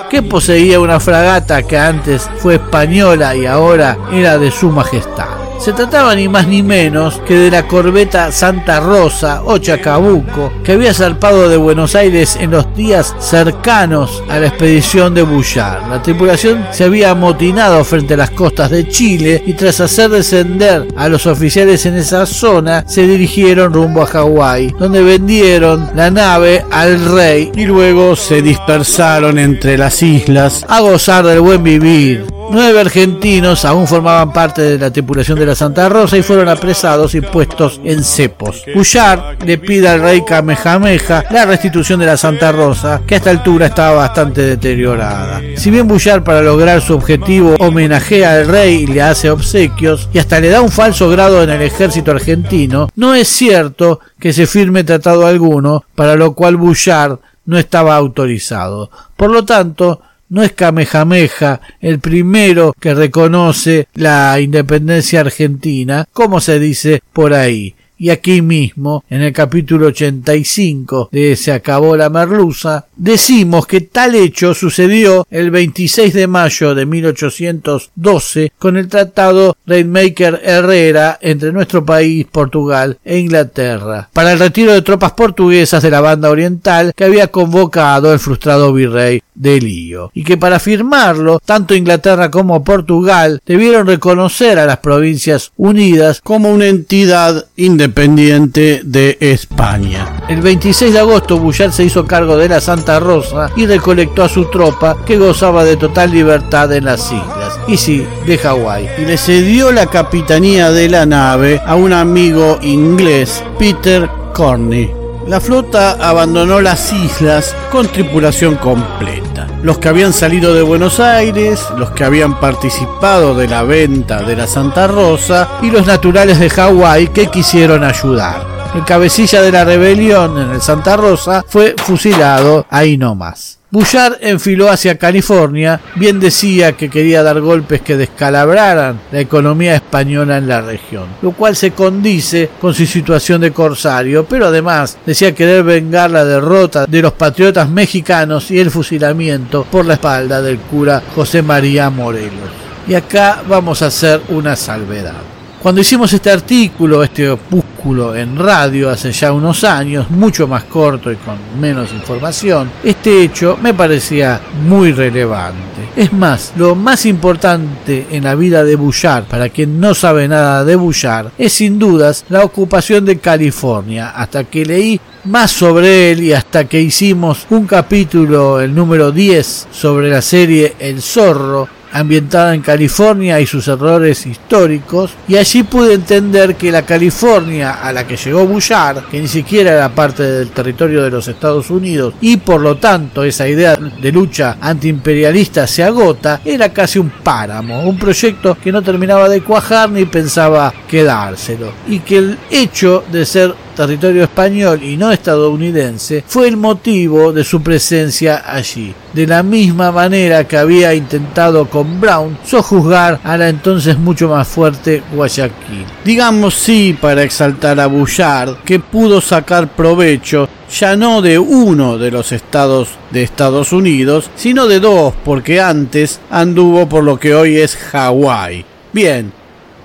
que poseía una fragata que antes fue española y ahora era de su majestad. Se trataba ni más ni menos que de la corbeta Santa Rosa o Chacabuco, que había zarpado de Buenos Aires en los días cercanos a la expedición de Bullard. La tripulación se había amotinado frente a las costas de Chile y tras hacer descender a los oficiales en esa zona, se dirigieron rumbo a Hawái, donde vendieron la nave al rey y luego se dispersaron entre las islas a gozar del buen vivir. Nueve argentinos aún formaban parte de la tripulación de la Santa Rosa y fueron apresados y puestos en cepos. Bouchard le pide al rey Kamehameha la restitución de la Santa Rosa, que a esta altura estaba bastante deteriorada. Si bien Bouchard para lograr su objetivo homenajea al rey y le hace obsequios y hasta le da un falso grado en el ejército argentino, no es cierto que se firme tratado alguno, para lo cual Bouchard no estaba autorizado. Por lo tanto, no es Kamehameha el primero que reconoce la independencia argentina, como se dice por ahí. Y aquí mismo, en el capítulo 85 de Se acabó la merluza, decimos que tal hecho sucedió el 26 de mayo de 1812 con el tratado Rainmaker Herrera entre nuestro país, Portugal e Inglaterra, para el retiro de tropas portuguesas de la banda oriental que había convocado el frustrado virrey de Lío, y que para firmarlo, tanto Inglaterra como Portugal debieron reconocer a las provincias unidas como una entidad independiente de España. El 26 de agosto Bullard se hizo cargo de la Santa Rosa y recolectó a su tropa que gozaba de total libertad en las islas, y sí, de Hawái, y le cedió la capitanía de la nave a un amigo inglés, Peter Corney. La flota abandonó las islas con tripulación completa. Los que habían salido de Buenos Aires, los que habían participado de la venta de la Santa Rosa y los naturales de Hawái que quisieron ayudar. El cabecilla de la rebelión en el Santa Rosa fue fusilado ahí nomás. Bouchard enfiló hacia California, bien decía que quería dar golpes que descalabraran la economía española en la región, lo cual se condice con su situación de corsario, pero además decía querer vengar la derrota de los patriotas mexicanos y el fusilamiento por la espalda del cura José María Morelos. Y acá vamos a hacer una salvedad. Cuando hicimos este artículo, este opúsculo en radio hace ya unos años, mucho más corto y con menos información, este hecho me parecía muy relevante. Es más, lo más importante en la vida de Bouchard, para quien no sabe nada de Bouchard, es sin dudas la ocupación de California, hasta que leí más sobre él y hasta que hicimos un capítulo, el número 10, sobre la serie El Zorro, ambientada en California y sus errores históricos, y allí pude entender que la California a la que llegó Bouchard, que ni siquiera era parte del territorio de los Estados Unidos, y por lo tanto esa idea de lucha antiimperialista se agota, era casi un páramo, un proyecto que no terminaba de cuajar ni pensaba quedárselo, y que el hecho de ser territorio español y no estadounidense fue el motivo de su presencia allí, de la misma manera que había intentado con Brown sojuzgar a la entonces mucho más fuerte Guayaquil. Digamos sí para exaltar a Bouchard, que pudo sacar provecho ya no de uno de los estados de Estados Unidos, sino de dos, porque antes anduvo por lo que hoy es Hawái. Bien,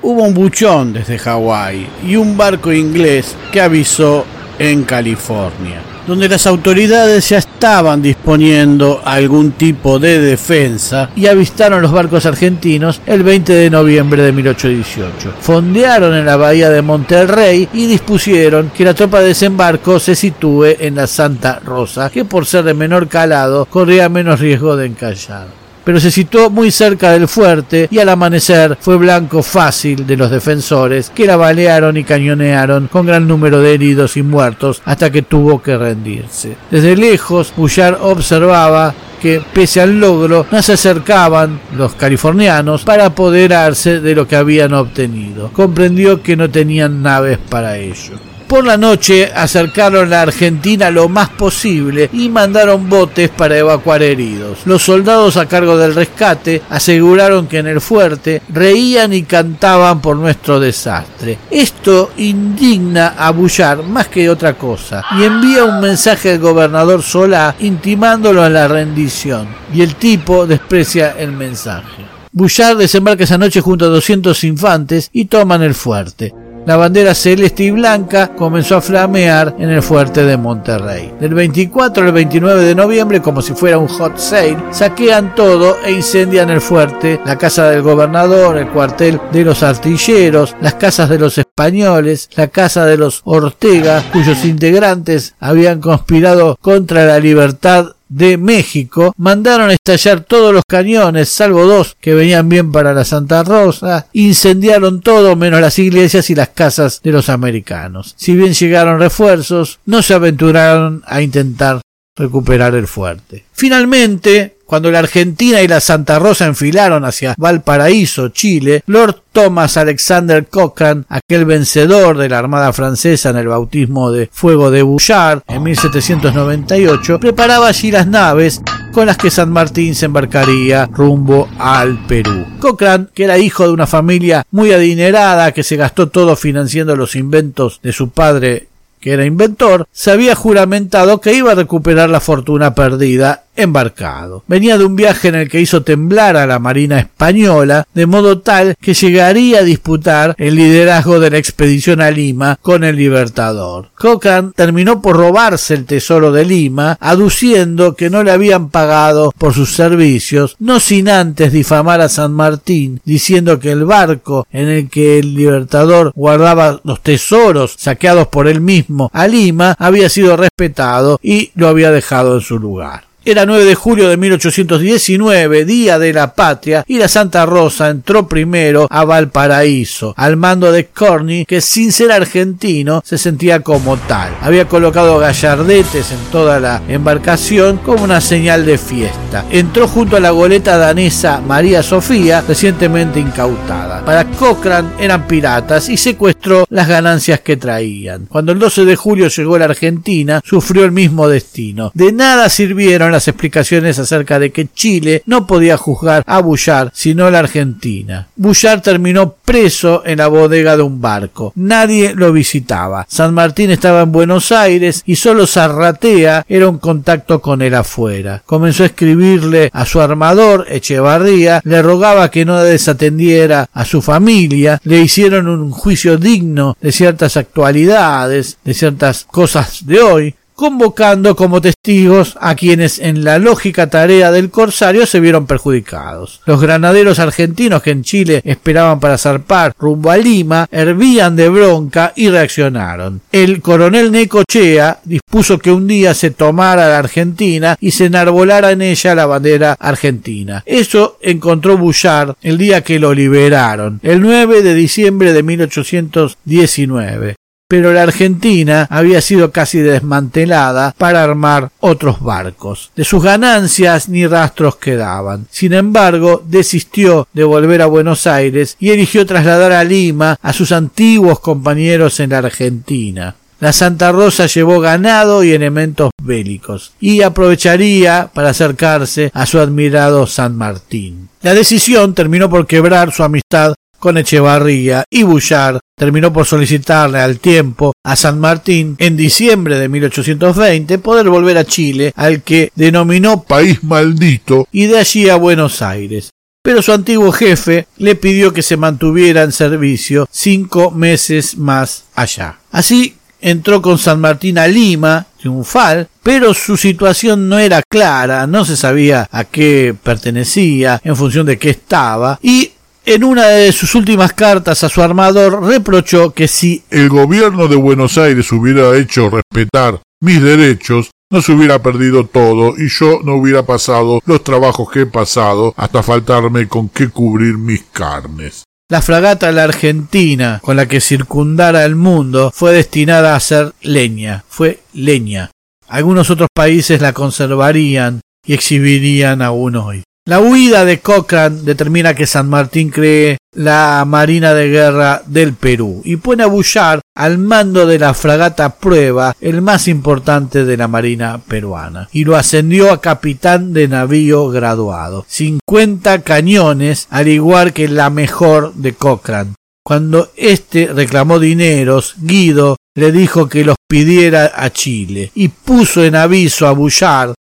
hubo un buchón desde Hawái y un barco inglés que avisó en California, donde las autoridades ya estaban disponiendo algún tipo de defensa y avistaron los barcos argentinos el 20 de noviembre de 1818. Fondearon en la bahía de Monterrey y dispusieron que la tropa de desembarco se sitúe en la Santa Rosa, que por ser de menor calado corría menos riesgo de encallar pero se situó muy cerca del fuerte y al amanecer fue blanco fácil de los defensores que la balearon y cañonearon con gran número de heridos y muertos hasta que tuvo que rendirse. Desde lejos, Bouchard observaba que pese al logro no se acercaban los californianos para apoderarse de lo que habían obtenido. Comprendió que no tenían naves para ello. Por la noche acercaron a Argentina lo más posible y mandaron botes para evacuar heridos. Los soldados a cargo del rescate aseguraron que en el fuerte reían y cantaban por nuestro desastre. Esto indigna a Bullar más que otra cosa y envía un mensaje al gobernador Solá intimándolo a la rendición y el tipo desprecia el mensaje. Bullard desembarca esa noche junto a 200 infantes y toman el fuerte. La bandera celeste y blanca comenzó a flamear en el fuerte de Monterrey. Del 24 al 29 de noviembre, como si fuera un hot sale, saquean todo e incendian el fuerte, la casa del gobernador, el cuartel de los artilleros, las casas de los españoles, la casa de los Ortega, cuyos integrantes habían conspirado contra la libertad de México mandaron estallar todos los cañones, salvo dos que venían bien para la Santa Rosa, incendiaron todo menos las iglesias y las casas de los americanos. Si bien llegaron refuerzos, no se aventuraron a intentar recuperar el fuerte. Finalmente, cuando la Argentina y la Santa Rosa enfilaron hacia Valparaíso, Chile, Lord Thomas Alexander Cochrane, aquel vencedor de la Armada Francesa en el bautismo de fuego de Bouchard en 1798, preparaba allí las naves con las que San Martín se embarcaría rumbo al Perú. Cochrane, que era hijo de una familia muy adinerada que se gastó todo financiando los inventos de su padre que era inventor, se había juramentado que iba a recuperar la fortuna perdida embarcado. Venía de un viaje en el que hizo temblar a la Marina española, de modo tal que llegaría a disputar el liderazgo de la expedición a Lima con el Libertador. Cochrane terminó por robarse el tesoro de Lima, aduciendo que no le habían pagado por sus servicios, no sin antes difamar a San Martín, diciendo que el barco en el que el Libertador guardaba los tesoros saqueados por él mismo a Lima había sido respetado y lo había dejado en su lugar. Era 9 de julio de 1819, Día de la Patria, y la Santa Rosa entró primero a Valparaíso, al mando de Corny, que sin ser argentino se sentía como tal. Había colocado gallardetes en toda la embarcación como una señal de fiesta. Entró junto a la goleta danesa María Sofía, recientemente incautada. Para Cochrane eran piratas y secuestró las ganancias que traían. Cuando el 12 de julio llegó a la Argentina, sufrió el mismo destino. De nada sirvieron las explicaciones acerca de que Chile no podía juzgar a Bullard sino la Argentina. Bullard terminó preso en la bodega de un barco. Nadie lo visitaba. San Martín estaba en Buenos Aires y solo Zarratea era un contacto con él afuera. Comenzó a escribirle a su armador, Echevarría, le rogaba que no desatendiera a su familia, le hicieron un juicio digno de ciertas actualidades, de ciertas cosas de hoy, convocando como testigos a quienes en la lógica tarea del corsario se vieron perjudicados. Los granaderos argentinos que en Chile esperaban para zarpar rumbo a Lima hervían de bronca y reaccionaron. El coronel Necochea dispuso que un día se tomara la Argentina y se enarbolara en ella la bandera argentina. Eso encontró Bullard el día que lo liberaron, el 9 de diciembre de 1819 pero la Argentina había sido casi desmantelada para armar otros barcos. De sus ganancias ni rastros quedaban. Sin embargo, desistió de volver a Buenos Aires y eligió trasladar a Lima a sus antiguos compañeros en la Argentina. La Santa Rosa llevó ganado y elementos bélicos y aprovecharía para acercarse a su admirado San Martín. La decisión terminó por quebrar su amistad con Echevarría y Bullard terminó por solicitarle al tiempo a San Martín en diciembre de 1820 poder volver a Chile, al que denominó país maldito, y de allí a Buenos Aires. Pero su antiguo jefe le pidió que se mantuviera en servicio cinco meses más allá. Así entró con San Martín a Lima, triunfal, pero su situación no era clara, no se sabía a qué pertenecía, en función de qué estaba, y en una de sus últimas cartas a su armador reprochó que si el gobierno de Buenos Aires hubiera hecho respetar mis derechos, no se hubiera perdido todo y yo no hubiera pasado los trabajos que he pasado hasta faltarme con qué cubrir mis carnes. La fragata La Argentina, con la que circundara el mundo, fue destinada a ser leña, fue leña. Algunos otros países la conservarían y exhibirían aún hoy. La huida de Cochrane determina que San Martín cree la Marina de Guerra del Perú y pone a Bullard al mando de la fragata Prueba, el más importante de la Marina peruana, y lo ascendió a capitán de navío graduado. 50 cañones, al igual que la mejor de Cochrane. Cuando éste reclamó dineros, Guido le dijo que los pidiera a Chile y puso en aviso a Bullard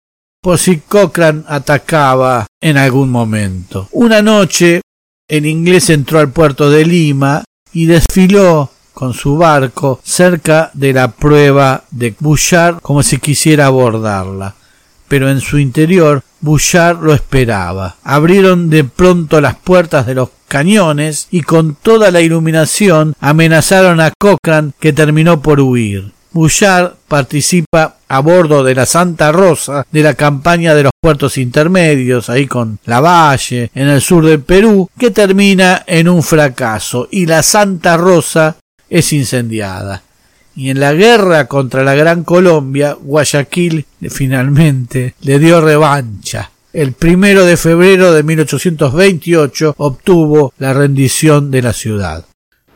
por si Cochrane atacaba en algún momento. Una noche el inglés entró al puerto de Lima y desfiló con su barco cerca de la prueba de Bouchard como si quisiera abordarla. Pero en su interior Bouchard lo esperaba. Abrieron de pronto las puertas de los cañones y con toda la iluminación amenazaron a Cochrane que terminó por huir. Bouchard participa a bordo de la Santa Rosa de la campaña de los puertos intermedios, ahí con la Valle, en el sur del Perú, que termina en un fracaso y la Santa Rosa es incendiada. Y en la guerra contra la Gran Colombia, Guayaquil finalmente le dio revancha. El primero de febrero de 1828 obtuvo la rendición de la ciudad.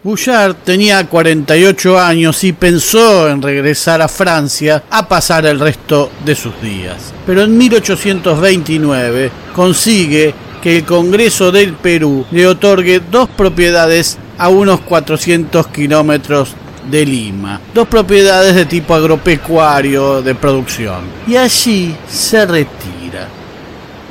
Bouchard tenía 48 años y pensó en regresar a Francia a pasar el resto de sus días. Pero en 1829 consigue que el Congreso del Perú le otorgue dos propiedades a unos 400 kilómetros de Lima, dos propiedades de tipo agropecuario de producción. Y allí se retira.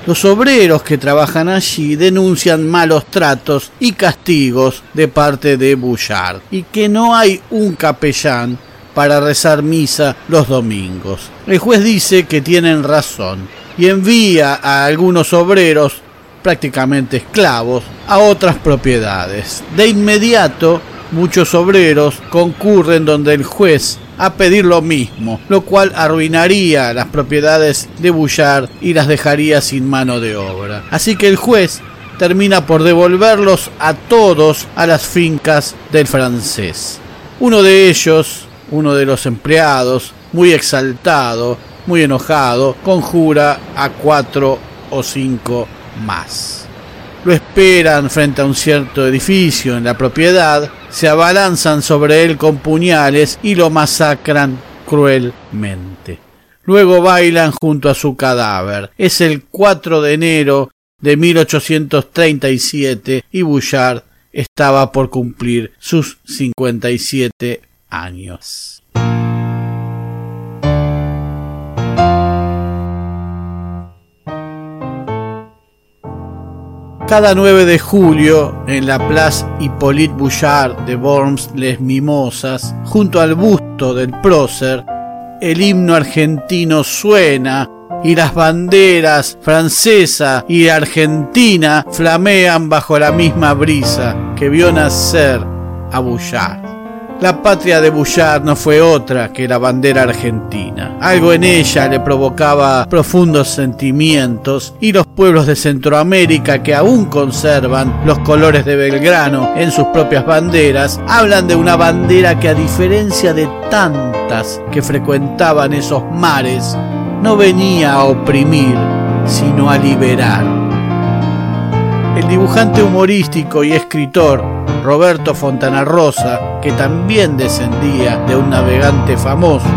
Los obreros que trabajan allí denuncian malos tratos y castigos de parte de Bouchard y que no hay un capellán para rezar misa los domingos. El juez dice que tienen razón y envía a algunos obreros prácticamente esclavos a otras propiedades. De inmediato, muchos obreros concurren donde el juez a pedir lo mismo, lo cual arruinaría las propiedades de Bouchard y las dejaría sin mano de obra. Así que el juez termina por devolverlos a todos a las fincas del francés. Uno de ellos, uno de los empleados, muy exaltado, muy enojado, conjura a cuatro o cinco más lo esperan frente a un cierto edificio en la propiedad, se abalanzan sobre él con puñales y lo masacran cruelmente. Luego bailan junto a su cadáver. Es el 4 de enero de 1837 y Bouchard estaba por cumplir sus 57 años. Cada 9 de julio, en la Place Hippolyte Bouchard de Worms-les Mimosas, junto al busto del prócer, el himno argentino suena y las banderas francesa y argentina flamean bajo la misma brisa que vio nacer a Bouchard. La patria de Bouchard no fue otra que la bandera argentina. Algo en ella le provocaba profundos sentimientos y los pueblos de Centroamérica que aún conservan los colores de Belgrano en sus propias banderas, hablan de una bandera que a diferencia de tantas que frecuentaban esos mares, no venía a oprimir, sino a liberar. El dibujante humorístico y escritor Roberto Fontana Rosa, que también descendía de un navegante famoso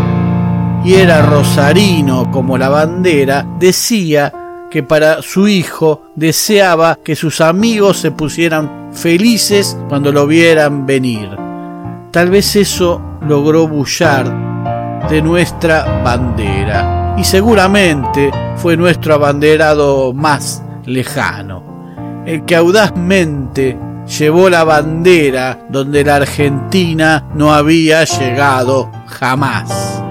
y era rosarino como la bandera, decía que para su hijo deseaba que sus amigos se pusieran felices cuando lo vieran venir. Tal vez eso logró Bouchard de nuestra bandera y seguramente fue nuestro abanderado más lejano, el que audazmente llevó la bandera donde la Argentina no había llegado jamás.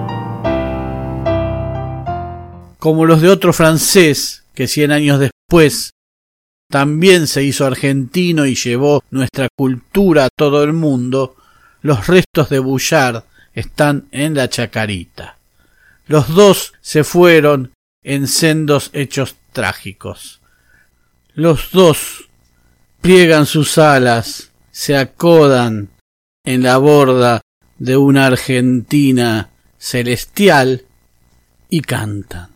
Como los de otro francés que cien años después también se hizo argentino y llevó nuestra cultura a todo el mundo, los restos de Bouchard están en la Chacarita. Los dos se fueron en sendos hechos trágicos. Los dos pliegan sus alas, se acodan en la borda de una Argentina celestial y cantan.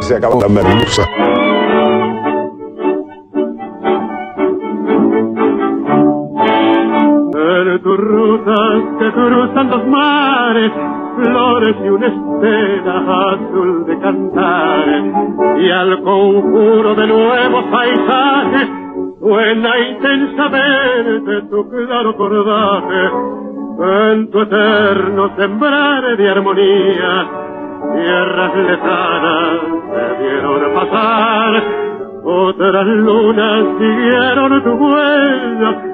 Se acabó la merluza. Rutas que cruzan los mares, flores y una estela azul de cantar, y al conjuro de nuevos paisajes suena intensamente tu claro cordaje, en tu eterno sembrar de armonía, tierras lejanas te vieron pasar, otras lunas siguieron tu huella,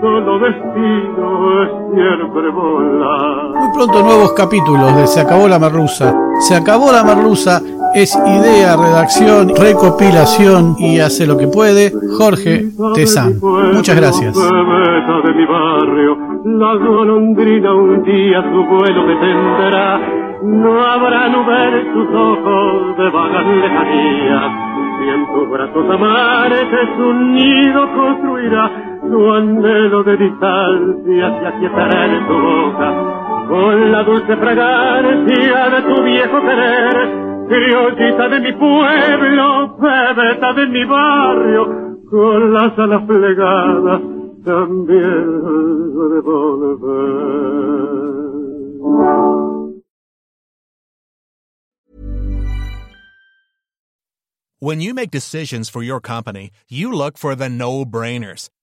solo destino es siempre volar. Muy pronto nuevos capítulos de Se acabó la merluza. Se acabó la merluza es idea, redacción, recopilación y hace lo que puede Jorge Tezán. Muchas gracias. de mi barrio, la golondrina un día su vuelo detendrá. No habrá nubes en sus ojos de vagas lejanías. Y en tus brazos amares es un nido construirá tu anhelo de distancia se aquietará en tu boca con la dulce fragancia de tu viejo querer, criollita de mi pueblo, de mi barrio, con las alas plegadas también volver. When you make decisions for your company, you look for the no-brainers.